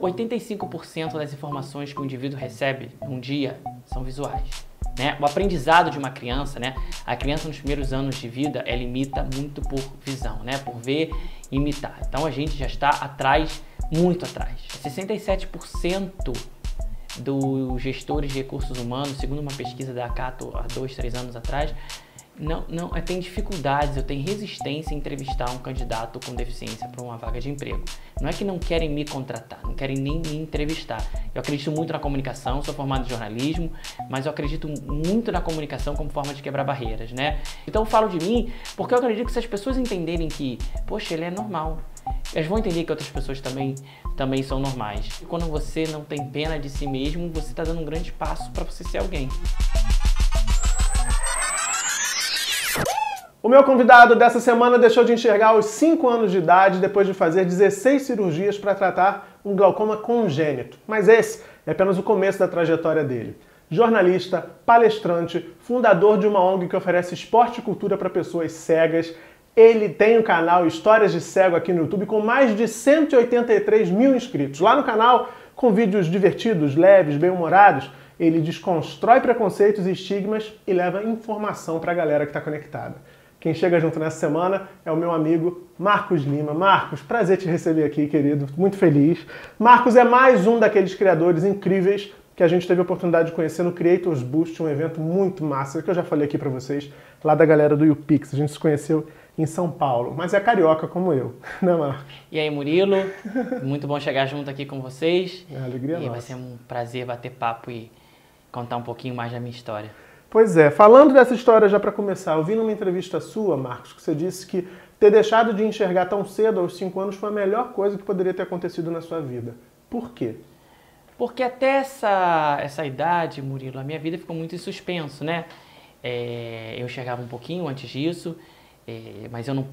85% das informações que o indivíduo recebe num dia são visuais. Né? O aprendizado de uma criança, né? a criança nos primeiros anos de vida, ela imita muito por visão, né? por ver e imitar. Então a gente já está atrás, muito atrás. 67% dos gestores de recursos humanos, segundo uma pesquisa da Cato há dois, três anos atrás, não, não, eu tenho dificuldades, eu tenho resistência em entrevistar um candidato com deficiência para uma vaga de emprego. Não é que não querem me contratar, não querem nem me entrevistar. Eu acredito muito na comunicação, sou formado em jornalismo, mas eu acredito muito na comunicação como forma de quebrar barreiras, né? Então eu falo de mim porque eu acredito que se as pessoas entenderem que, poxa, ele é normal, elas vão entender que outras pessoas também, também são normais. E quando você não tem pena de si mesmo, você está dando um grande passo para você ser alguém. O meu convidado dessa semana deixou de enxergar aos 5 anos de idade depois de fazer 16 cirurgias para tratar um glaucoma congênito. Mas esse é apenas o começo da trajetória dele. Jornalista, palestrante, fundador de uma ONG que oferece esporte e cultura para pessoas cegas, ele tem o canal Histórias de Cego aqui no YouTube com mais de 183 mil inscritos. Lá no canal, com vídeos divertidos, leves, bem-humorados, ele desconstrói preconceitos e estigmas e leva informação para a galera que está conectada. Quem chega junto nessa semana é o meu amigo Marcos Lima. Marcos, prazer te receber aqui, querido. Muito feliz. Marcos é mais um daqueles criadores incríveis que a gente teve a oportunidade de conhecer no Creators Boost, um evento muito massa, que eu já falei aqui para vocês, lá da galera do YouPix. A gente se conheceu em São Paulo, mas é carioca como eu, né, Marcos? E aí, Murilo? Muito bom chegar junto aqui com vocês. É, alegria e nossa. vai ser um prazer bater papo e contar um pouquinho mais da minha história. Pois é, falando dessa história já para começar, eu vi numa entrevista sua, Marcos, que você disse que ter deixado de enxergar tão cedo, aos 5 anos, foi a melhor coisa que poderia ter acontecido na sua vida. Por quê? Porque até essa, essa idade, Murilo, a minha vida ficou muito em suspenso, né? É, eu enxergava um pouquinho antes disso, é, mas eu não.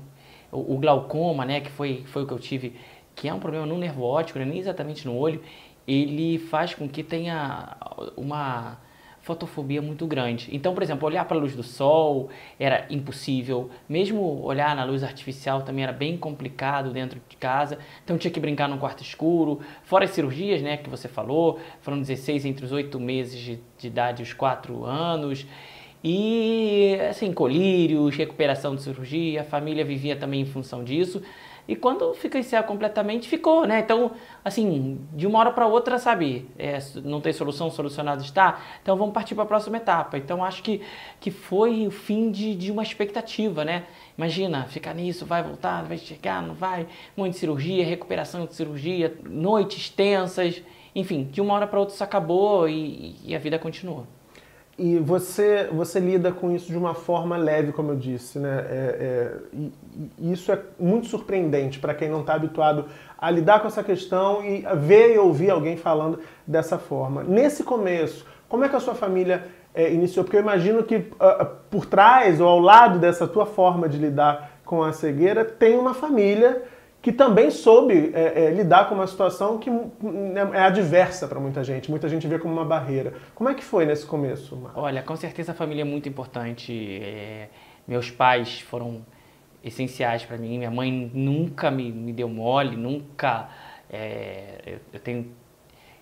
O, o, glaucoma, né, que foi, foi o que eu tive, que é um problema no nervo óptico, né, nem exatamente no olho, ele faz com que tenha uma fotofobia muito grande. Então, por exemplo, olhar para a luz do sol era impossível, mesmo olhar na luz artificial também era bem complicado dentro de casa. Então tinha que brincar num quarto escuro, fora as cirurgias, né, que você falou, foram 16 entre os 8 meses de, de idade e os 4 anos. E assim, colírios, recuperação de cirurgia, a família vivia também em função disso. E quando fica encerrado completamente, ficou, né? Então, assim, de uma hora para outra, sabe, é, não tem solução, solucionado está, então vamos partir para a próxima etapa. Então, acho que, que foi o fim de, de uma expectativa, né? Imagina, ficar nisso, vai voltar, vai chegar, não vai, um monte de cirurgia, recuperação de cirurgia, noites tensas, enfim, de uma hora para outra isso acabou e, e a vida continua. E você, você lida com isso de uma forma leve, como eu disse, né? É, é, e, isso é muito surpreendente para quem não está habituado a lidar com essa questão e ver e ouvir alguém falando dessa forma. Nesse começo, como é que a sua família é, iniciou? Porque eu imagino que uh, por trás ou ao lado dessa tua forma de lidar com a cegueira tem uma família que também soube é, é, lidar com uma situação que né, é adversa para muita gente. Muita gente vê como uma barreira. Como é que foi nesse começo? Marcos? Olha, com certeza a família é muito importante. É, meus pais foram essenciais para mim. Minha mãe nunca me, me deu mole, nunca. É, eu, eu, tenho,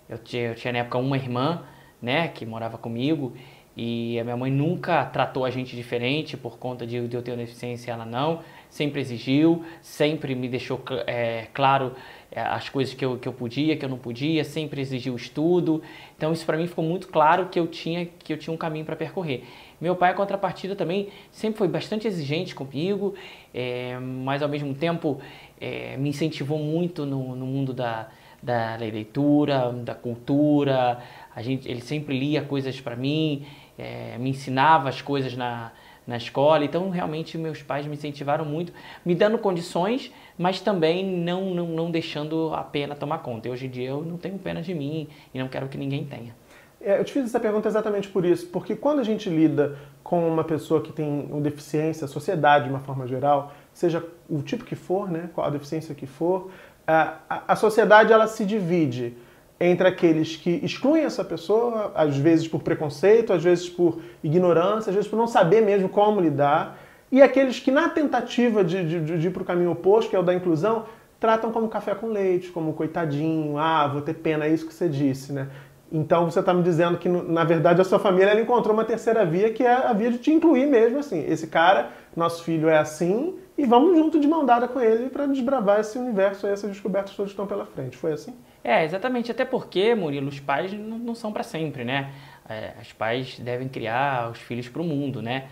eu tinha, eu tinha na época uma irmã, né, que morava comigo. E a minha mãe nunca tratou a gente diferente por conta de, de eu ter deficiência, ela não sempre exigiu, sempre me deixou é, claro é, as coisas que eu, que eu podia, que eu não podia, sempre exigiu estudo. Então isso para mim ficou muito claro que eu tinha que eu tinha um caminho para percorrer. Meu pai, a contrapartida, também sempre foi bastante exigente comigo, é, mas ao mesmo tempo é, me incentivou muito no, no mundo da, da leitura, da cultura. A gente, ele sempre lia coisas para mim, é, me ensinava as coisas na, na escola. Então, realmente, meus pais me incentivaram muito, me dando condições, mas também não, não, não deixando a pena tomar conta. E hoje em dia eu não tenho pena de mim e não quero que ninguém tenha. É, eu te fiz essa pergunta exatamente por isso, porque quando a gente lida com uma pessoa que tem uma deficiência, a sociedade de uma forma geral, seja o tipo que for, né, qual a deficiência que for, a, a sociedade ela se divide entre aqueles que excluem essa pessoa, às vezes por preconceito, às vezes por ignorância, às vezes por não saber mesmo como lidar, e aqueles que, na tentativa de, de, de ir para o caminho oposto, que é o da inclusão, tratam como café com leite, como coitadinho, ah, vou ter pena, é isso que você disse, né? Então você está me dizendo que, na verdade, a sua família ela encontrou uma terceira via, que é a via de te incluir mesmo, assim. Esse cara, nosso filho é assim, e vamos junto de mão dada com ele para desbravar esse universo, essas descobertas todas estão pela frente. Foi assim? É, exatamente. Até porque, Murilo, os pais não, não são para sempre, né? É, os pais devem criar os filhos para o mundo, né?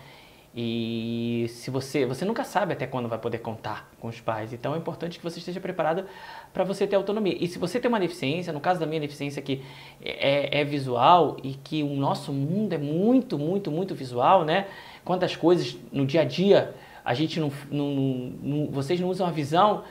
E se você, você nunca sabe até quando vai poder contar com os pais, então é importante que você esteja preparado para você ter autonomia. E se você tem uma deficiência, no caso da minha deficiência que é, é, visual e que o nosso mundo é muito, muito, muito visual, né? Quantas coisas no dia a dia a gente não, não, não vocês não usam a visão.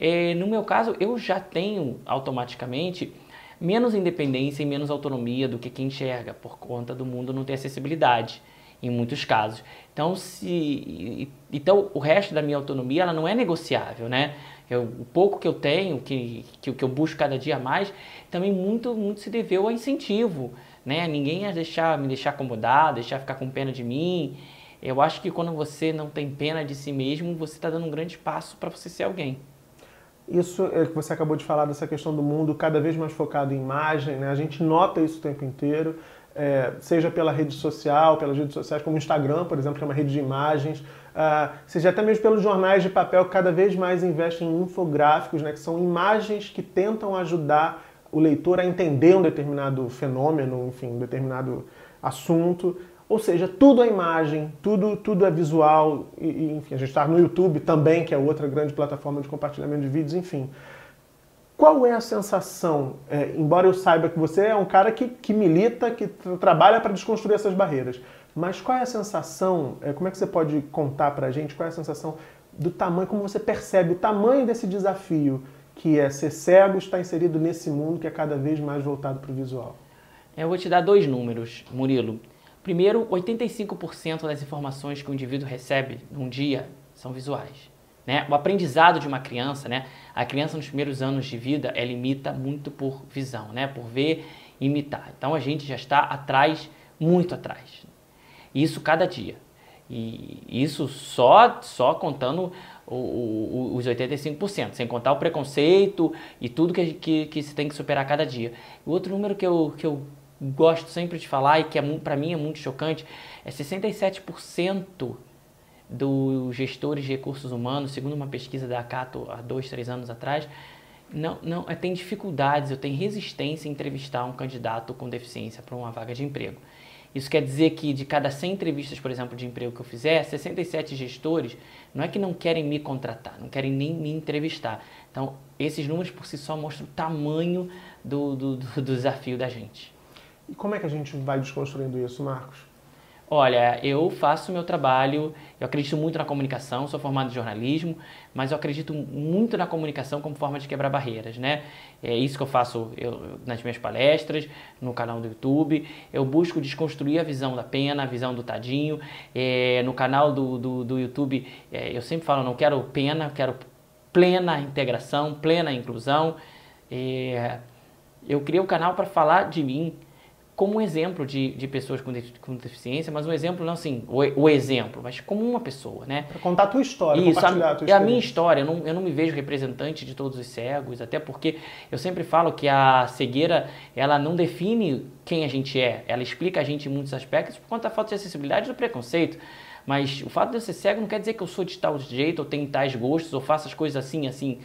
É, no meu caso, eu já tenho automaticamente menos independência e menos autonomia do que quem enxerga por conta do mundo não ter acessibilidade em muitos casos. Então, se, então o resto da minha autonomia ela não é negociável, né? Eu, o pouco que eu tenho, que, que, que eu busco cada dia mais, também muito, muito se deveu ao incentivo, né? Ninguém ia deixar, me deixar acomodado, deixar ficar com pena de mim. Eu acho que quando você não tem pena de si mesmo, você está dando um grande passo para você ser alguém. Isso é que você acabou de falar dessa questão do mundo cada vez mais focado em imagem, né? A gente nota isso o tempo inteiro é, seja pela rede social, pelas redes sociais como o Instagram, por exemplo, que é uma rede de imagens, uh, seja até mesmo pelos jornais de papel que cada vez mais investem em infográficos, né, que são imagens que tentam ajudar o leitor a entender um determinado fenômeno, enfim, um determinado assunto. Ou seja, tudo é imagem, tudo, tudo é visual, e, enfim, a gente está no YouTube também, que é outra grande plataforma de compartilhamento de vídeos, enfim. Qual é a sensação, é, embora eu saiba que você é um cara que, que milita, que trabalha para desconstruir essas barreiras, mas qual é a sensação, é, como é que você pode contar para a gente, qual é a sensação do tamanho, como você percebe o tamanho desse desafio que é ser cego está inserido nesse mundo que é cada vez mais voltado para o visual? Eu vou te dar dois números, Murilo. Primeiro, 85% das informações que o indivíduo recebe num dia são visuais. Né? O aprendizado de uma criança, né? a criança nos primeiros anos de vida, ela imita muito por visão, né? por ver e imitar. Então a gente já está atrás, muito atrás. Isso cada dia. E isso só, só contando o, o, os 85%, sem contar o preconceito e tudo que, que, que se tem que superar cada dia. O outro número que eu, que eu gosto sempre de falar e que é, para mim é muito chocante é 67% dos gestores de recursos humanos, segundo uma pesquisa da Acato há dois, três anos atrás, não, não é, tem dificuldades, eu tenho resistência em entrevistar um candidato com deficiência para uma vaga de emprego. Isso quer dizer que de cada 100 entrevistas, por exemplo, de emprego que eu fizer, 67 gestores não é que não querem me contratar, não querem nem me entrevistar. Então, esses números por si só mostram o tamanho do, do, do desafio da gente. E como é que a gente vai desconstruindo isso, Marcos? Olha, eu faço meu trabalho, eu acredito muito na comunicação, sou formado em jornalismo, mas eu acredito muito na comunicação como forma de quebrar barreiras, né? É isso que eu faço eu, nas minhas palestras, no canal do YouTube. Eu busco desconstruir a visão da pena, a visão do tadinho. É, no canal do, do, do YouTube, é, eu sempre falo, não quero pena, quero plena integração, plena inclusão. É, eu criei o canal para falar de mim, como um exemplo de, de pessoas com, com deficiência, mas um exemplo não assim, o, o exemplo, mas como uma pessoa, né? Para contar a tua história, Isso, compartilhar a, tua É a minha história, eu não, eu não me vejo representante de todos os cegos, até porque eu sempre falo que a cegueira, ela não define quem a gente é, ela explica a gente em muitos aspectos por conta da falta de acessibilidade e do preconceito. Mas o fato de eu ser cego não quer dizer que eu sou de tal jeito, ou tenho tais gostos, ou faço as coisas assim, assim.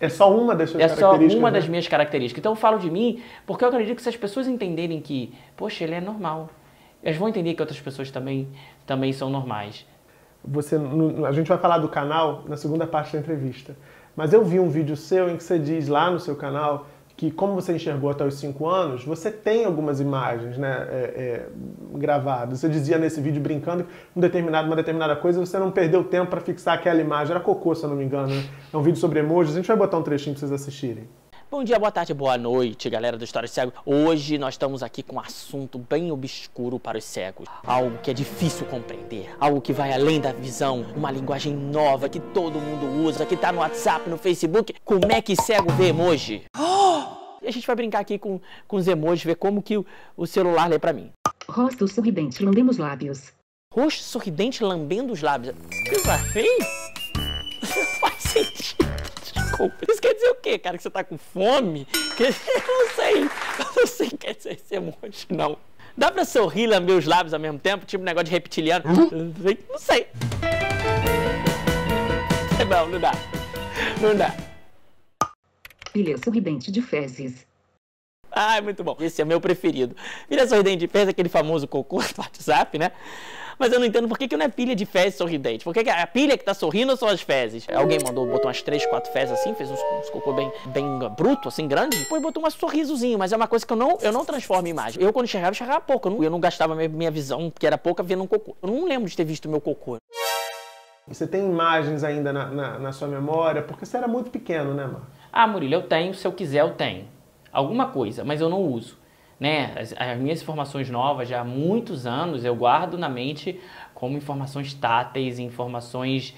É só uma das suas é características. É só uma né? das minhas características. Então eu falo de mim porque eu acredito que se as pessoas entenderem que, poxa, ele é normal, elas vão entender que outras pessoas também, também são normais. Você, a gente vai falar do canal na segunda parte da entrevista. Mas eu vi um vídeo seu em que você diz lá no seu canal que como você enxergou até os 5 anos, você tem algumas imagens né, é, é, gravadas. Você dizia nesse vídeo brincando que um determinado, uma determinada coisa você não perdeu tempo para fixar aquela imagem. Era cocô, se eu não me engano. Né? É um vídeo sobre emojis. A gente vai botar um trechinho para vocês assistirem. Bom dia, boa tarde, boa noite, galera do História Cego. Hoje nós estamos aqui com um assunto bem obscuro para os cegos. Algo que é difícil compreender, algo que vai além da visão, uma linguagem nova que todo mundo usa, que está no WhatsApp, no Facebook. Como é que cego vê emoji? E a gente vai brincar aqui com, com os emojis, ver como que o, o celular lê para mim. Rosto sorridente, lambendo os lábios. Rosto sorridente, lambendo os lábios. Desafio? Não faz sentido. Coco. Isso quer dizer o quê, cara? Que você tá com fome? Que... Eu não sei. Eu não sei o que quer dizer esse emoji, não. Dá pra sorrir e lamber os lábios ao mesmo tempo? Tipo um negócio de reptiliano? Não sei. Não, não dá. Não dá. Pilha sorridente de fezes. Ah, muito bom. Esse é meu preferido. Pilha sorridente de fezes, aquele famoso cocô do WhatsApp, né? Mas eu não entendo por que, que não é pilha de fezes sorridente. Por que, que a pilha que tá sorrindo são as fezes? Alguém mandou, botou umas três, quatro fezes assim, fez uns, uns cocô bem, bem bruto, assim, grande. Depois botou um sorrisozinho, mas é uma coisa que eu não, eu não transformo em imagem. Eu, quando enxergava, enxergava pouco. Eu não, eu não gastava minha, minha visão, que era pouca, vendo um cocô. Eu não lembro de ter visto meu cocô. Você tem imagens ainda na, na, na sua memória? Porque você era muito pequeno, né, Marcos? Ah, Murilo, eu tenho, se eu quiser eu tenho. Alguma coisa, mas eu não uso. Né? As, as, minhas informações novas, já há muitos anos, eu guardo na mente como informações táteis, informações.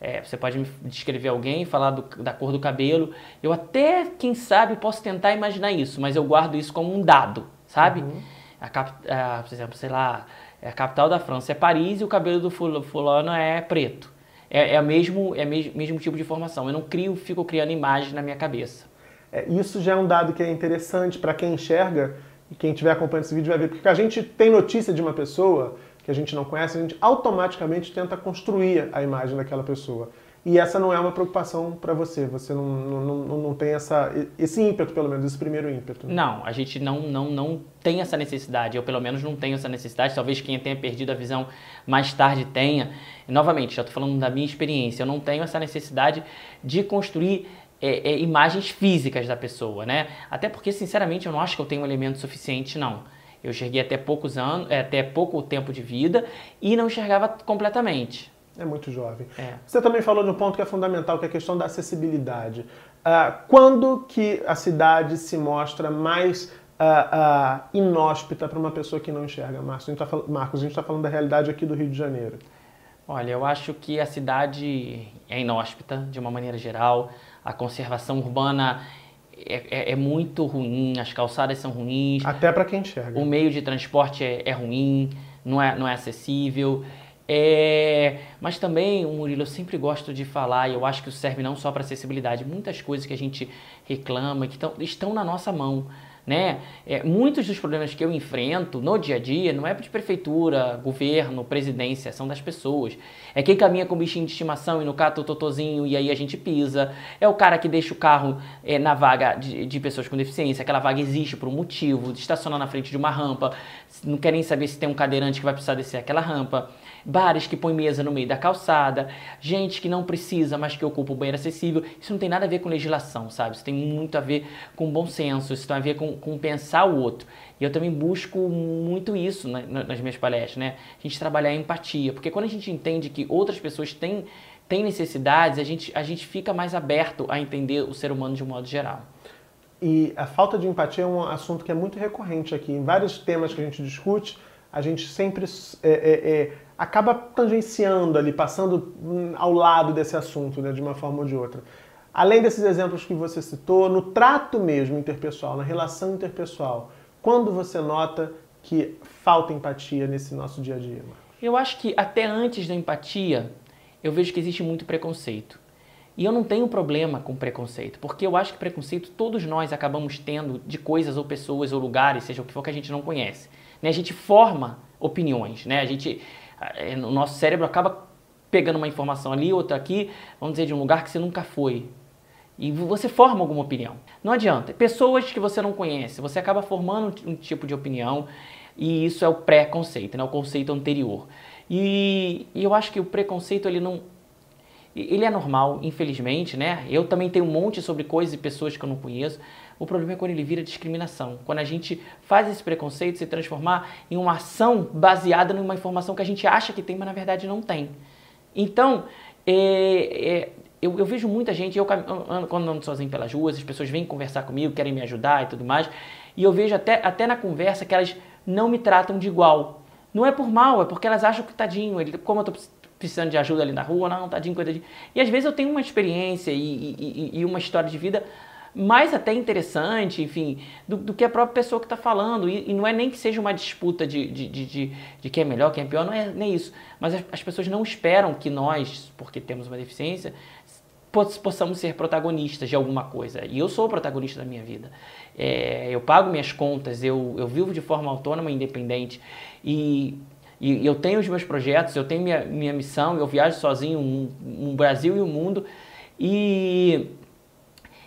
É, você pode me descrever alguém, falar do, da cor do cabelo. Eu até, quem sabe, posso tentar imaginar isso, mas eu guardo isso como um dado, sabe? Uhum. A, a, por exemplo, sei lá, a capital da França é Paris e o cabelo do fulano é preto. É, é o mesmo, é mesmo, mesmo tipo de informação. Eu não crio, fico criando imagens na minha cabeça. É, isso já é um dado que é interessante para quem enxerga e quem estiver acompanhando esse vídeo vai ver, porque a gente tem notícia de uma pessoa que a gente não conhece, a gente automaticamente tenta construir a imagem daquela pessoa. E essa não é uma preocupação para você, você não, não, não, não tem essa, esse ímpeto, pelo menos, esse primeiro ímpeto. Não, a gente não, não, não tem essa necessidade, eu pelo menos não tenho essa necessidade, talvez quem tenha perdido a visão mais tarde tenha. Novamente, já estou falando da minha experiência, eu não tenho essa necessidade de construir é, é, imagens físicas da pessoa, né? Até porque, sinceramente, eu não acho que eu tenho um elemento suficiente, não. Eu enxerguei até poucos anos, é, até pouco tempo de vida e não enxergava completamente. É muito jovem. É. Você também falou de um ponto que é fundamental, que é a questão da acessibilidade. Uh, quando que a cidade se mostra mais uh, uh, inóspita para uma pessoa que não enxerga? Marcos, a gente está tá falando da realidade aqui do Rio de Janeiro. Olha, eu acho que a cidade é inóspita, de uma maneira geral. A conservação urbana é, é, é, muito ruim, as calçadas são ruins. Até para quem enxerga. O meio de transporte é, é, ruim, não é, não é acessível. É, mas também, Murilo, eu sempre gosto de falar, e eu acho que isso serve não só para acessibilidade, muitas coisas que a gente reclama que tão, estão na nossa mão né? É, muitos dos problemas que eu enfrento no dia a dia não é de prefeitura, governo, presidência, são das pessoas. É quem caminha com o bichinho de estimação e no cata o totozinho e aí a gente pisa. É o cara que deixa o carro é, na vaga de, de, pessoas com deficiência, aquela vaga existe por um motivo, estaciona na frente de uma rampa, não quer nem saber se tem um cadeirante que vai precisar descer aquela rampa bares que põem mesa no meio da calçada, gente que não precisa, mas que ocupa o banheiro acessível. Isso não tem nada a ver com legislação, sabe? Isso tem muito a ver com bom senso, isso tem a ver com, com pensar o outro. E eu também busco muito isso nas minhas palestras, né? A gente trabalhar a empatia, porque quando a gente entende que outras pessoas têm, têm necessidades, a gente, a gente fica mais aberto a entender o ser humano de um modo geral. E a falta de empatia é um assunto que é muito recorrente aqui. Em vários temas que a gente discute, a gente sempre é, é, é, acaba tangenciando ali, passando hum, ao lado desse assunto, né, de uma forma ou de outra. Além desses exemplos que você citou, no trato mesmo interpessoal, na relação interpessoal, quando você nota que falta empatia nesse nosso dia a dia? Marcos? Eu acho que até antes da empatia, eu vejo que existe muito preconceito. E eu não tenho problema com preconceito, porque eu acho que preconceito todos nós acabamos tendo de coisas ou pessoas ou lugares, seja o que for que a gente não conhece. Né? A gente forma opiniões, né? A gente o nosso cérebro acaba pegando uma informação ali, outra aqui, vamos dizer, de um lugar que você nunca foi. E você forma alguma opinião. Não adianta. Pessoas que você não conhece, você acaba formando um tipo de opinião e isso é o pré-conceito, né? o conceito anterior. E, e, eu acho que o preconceito ele não. Ele é normal, infelizmente, né? Eu também tenho um monte sobre coisas e pessoas que eu não conheço, o problema é quando ele vira discriminação. Quando a gente faz esse preconceito se transformar em uma ação baseada numa informação que a gente acha que tem, mas na verdade não tem. Então, é, é, eu, eu, vejo muita gente, eu quando ando sozinho pelas ruas, as pessoas vêm conversar comigo, querem me ajudar e tudo mais, e eu vejo até, até na conversa que elas não me tratam de igual. Não é por mal, é porque elas acham que tadinho, ele, como eu tô precisando de ajuda ali na rua, não, tadinho, coitadinho. E às vezes eu tenho uma experiência e, e, e uma história de vida mais até interessante, enfim, do, do que a própria pessoa que está falando. E, e, não é nem que seja uma disputa de, de, de, de, de quem é melhor, quem é pior, não é nem isso. Mas as, as, pessoas não esperam que nós, porque temos uma deficiência, possamos ser protagonistas de alguma coisa. E eu sou o protagonista da minha vida. É, eu pago minhas contas, eu, eu vivo de forma autônoma e independente. E, e eu tenho os meus projetos, eu tenho minha, minha missão, eu viajo sozinho um, um Brasil e o um mundo. E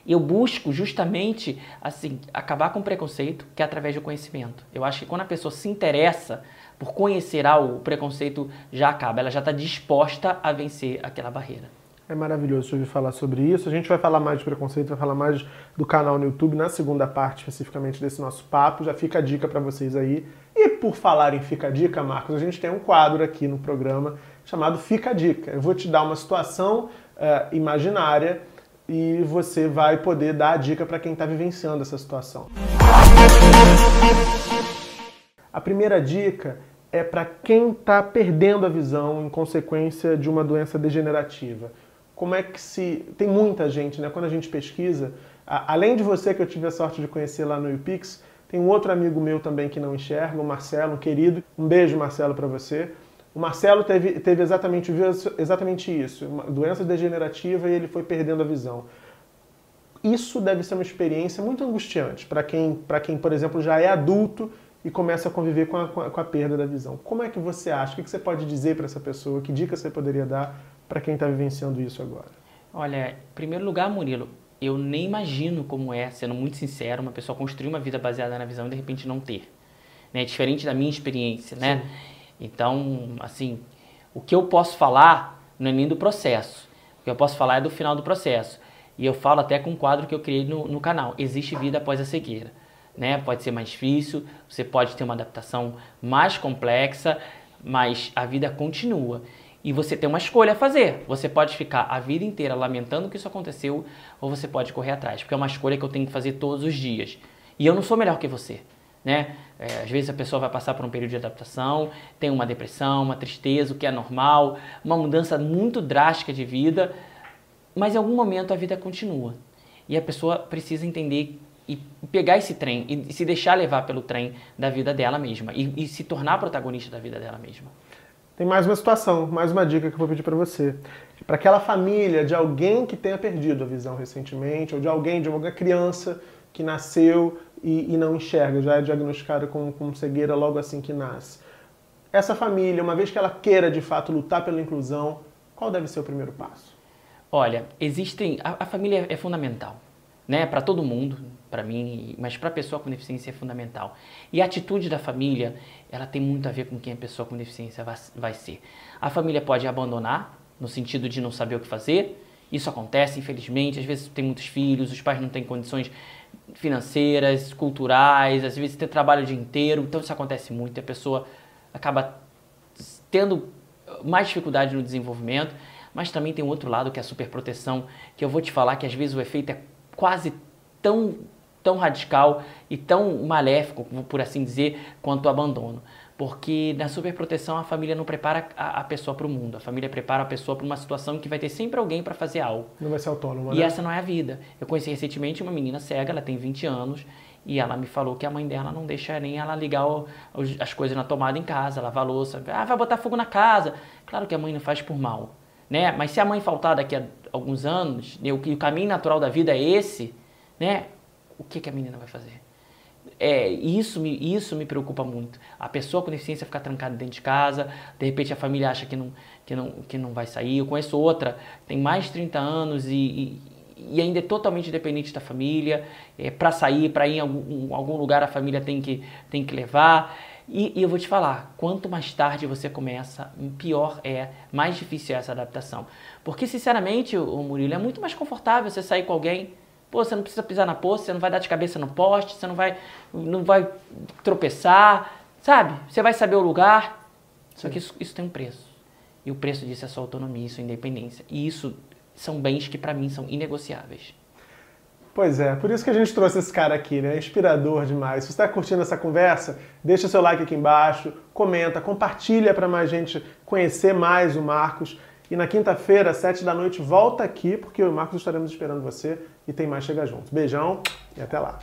eu busco justamente assim acabar com o preconceito, que é através do conhecimento. Eu acho que quando a pessoa se interessa por conhecer algo, o preconceito já acaba, ela já está disposta a vencer aquela barreira. É maravilhoso ouvir falar sobre isso. A gente vai falar mais de preconceito, vai falar mais do canal no YouTube na segunda parte especificamente desse nosso papo. Já fica a dica para vocês aí. E por falar em Fica a Dica, Marcos, a gente tem um quadro aqui no programa chamado Fica a Dica. Eu vou te dar uma situação uh, imaginária e você vai poder dar a dica para quem está vivenciando essa situação. A primeira dica é para quem está perdendo a visão em consequência de uma doença degenerativa. Como é que se. Tem muita gente, né? Quando a gente pesquisa, além de você que eu tive a sorte de conhecer lá no UPix, tem um outro amigo meu também que não enxerga, o Marcelo, um querido. Um beijo, Marcelo, para você. O Marcelo teve, teve exatamente, viu exatamente isso, uma doença degenerativa e ele foi perdendo a visão. Isso deve ser uma experiência muito angustiante para quem, quem, por exemplo, já é adulto e começa a conviver com a, com a, perda da visão. Como é que você acha? O que você pode dizer para essa pessoa? Que dica você poderia dar para quem está vivenciando isso agora? Olha, em primeiro lugar, Murilo, eu nem imagino como é, sendo muito sincero, uma pessoa construir uma vida baseada na visão e de repente não ter. Né? Diferente da minha experiência, né? Então, assim, o que eu posso falar não é nem do processo. O que eu posso falar é do final do processo. E eu falo até com um quadro que eu criei no, no canal. Existe vida após a cegueira. Né? Pode ser mais difícil, você pode ter uma adaptação mais complexa, mas a vida continua. E você tem uma escolha a fazer. Você pode ficar a vida inteira lamentando que isso aconteceu, ou você pode correr atrás, porque é uma escolha que eu tenho que fazer todos os dias. E eu não sou melhor que você né? É, às vezes a pessoa vai passar por um período de adaptação, tem uma depressão, uma tristeza, o que é normal, uma mudança muito drástica de vida, mas em algum momento a vida continua. E a pessoa precisa entender e pegar esse trem e se deixar levar pelo trem da vida dela mesma e, e se tornar protagonista da vida dela mesma. Tem mais uma situação, mais uma dica que eu vou pedir para você. Para aquela família de alguém que tenha perdido a visão recentemente, ou de alguém, de uma criança que nasceu e, e não enxerga, já é diagnosticada com, com cegueira logo assim que nasce. Essa família, uma vez que ela queira de fato lutar pela inclusão, qual deve ser o primeiro passo? Olha, existem. A, a família é fundamental, né? Para todo mundo, para mim, mas para a pessoa com deficiência é fundamental. E a atitude da família, ela tem muito a ver com quem a pessoa com deficiência vai, vai ser. A família pode abandonar, no sentido de não saber o que fazer. Isso acontece, infelizmente. Às vezes tem muitos filhos, os pais não têm condições financeiras, culturais, às vezes tem trabalho o dia inteiro, então isso acontece muito, a pessoa acaba tendo mais dificuldade no desenvolvimento, mas também tem um outro lado que é a superproteção, que eu vou te falar que às vezes o efeito é quase tão tão radical e tão maléfico, por assim dizer, quanto o abandono. Porque na superproteção a família não prepara a, a pessoa para o mundo, a família prepara a pessoa para uma situação que vai ter sempre alguém para fazer algo. Não vai ser autônomo, E né? essa não é a vida. Eu conheci recentemente uma menina cega, ela tem 20 anos, e ela me falou que a mãe dela não deixa nem ela ligar o, as coisas na tomada em casa, lavar louça. Ah, vai botar fogo na casa. Claro que a mãe não faz por mal, né? Mas se a mãe faltar daqui a alguns anos, né, o, o caminho natural da vida é esse, né? O que, que a menina vai fazer? É, isso, me, isso me preocupa muito. A pessoa com deficiência ficar trancada dentro de casa, de repente a família acha que não, que não, que não vai sair. Eu conheço outra, tem mais de 30 anos e, e, e ainda é totalmente dependente da família. É, para sair, para ir em algum, algum, lugar, a família tem que, tem que levar. E, e, eu vou te falar, quanto mais tarde você começa, pior é, mais difícil é essa adaptação. Porque, sinceramente, o Murilo, é muito mais confortável você sair com alguém Pô, você não precisa pisar na poça, você não vai dar de cabeça no poste, você não vai, não vai tropeçar, sabe? Você vai saber o lugar. Só que isso, isso tem um preço. E o preço disso é sua autonomia, sua independência. E isso são bens que para mim são inegociáveis. Pois é, por isso que a gente trouxe esse cara aqui, né? Inspirador demais. Se você está curtindo essa conversa, deixa seu like aqui embaixo, comenta, compartilha para mais gente conhecer mais o Marcos. E na quinta-feira, sete da noite, volta aqui, porque eu e o Marcos estaremos esperando você e tem mais Chega Junto. Beijão e até lá.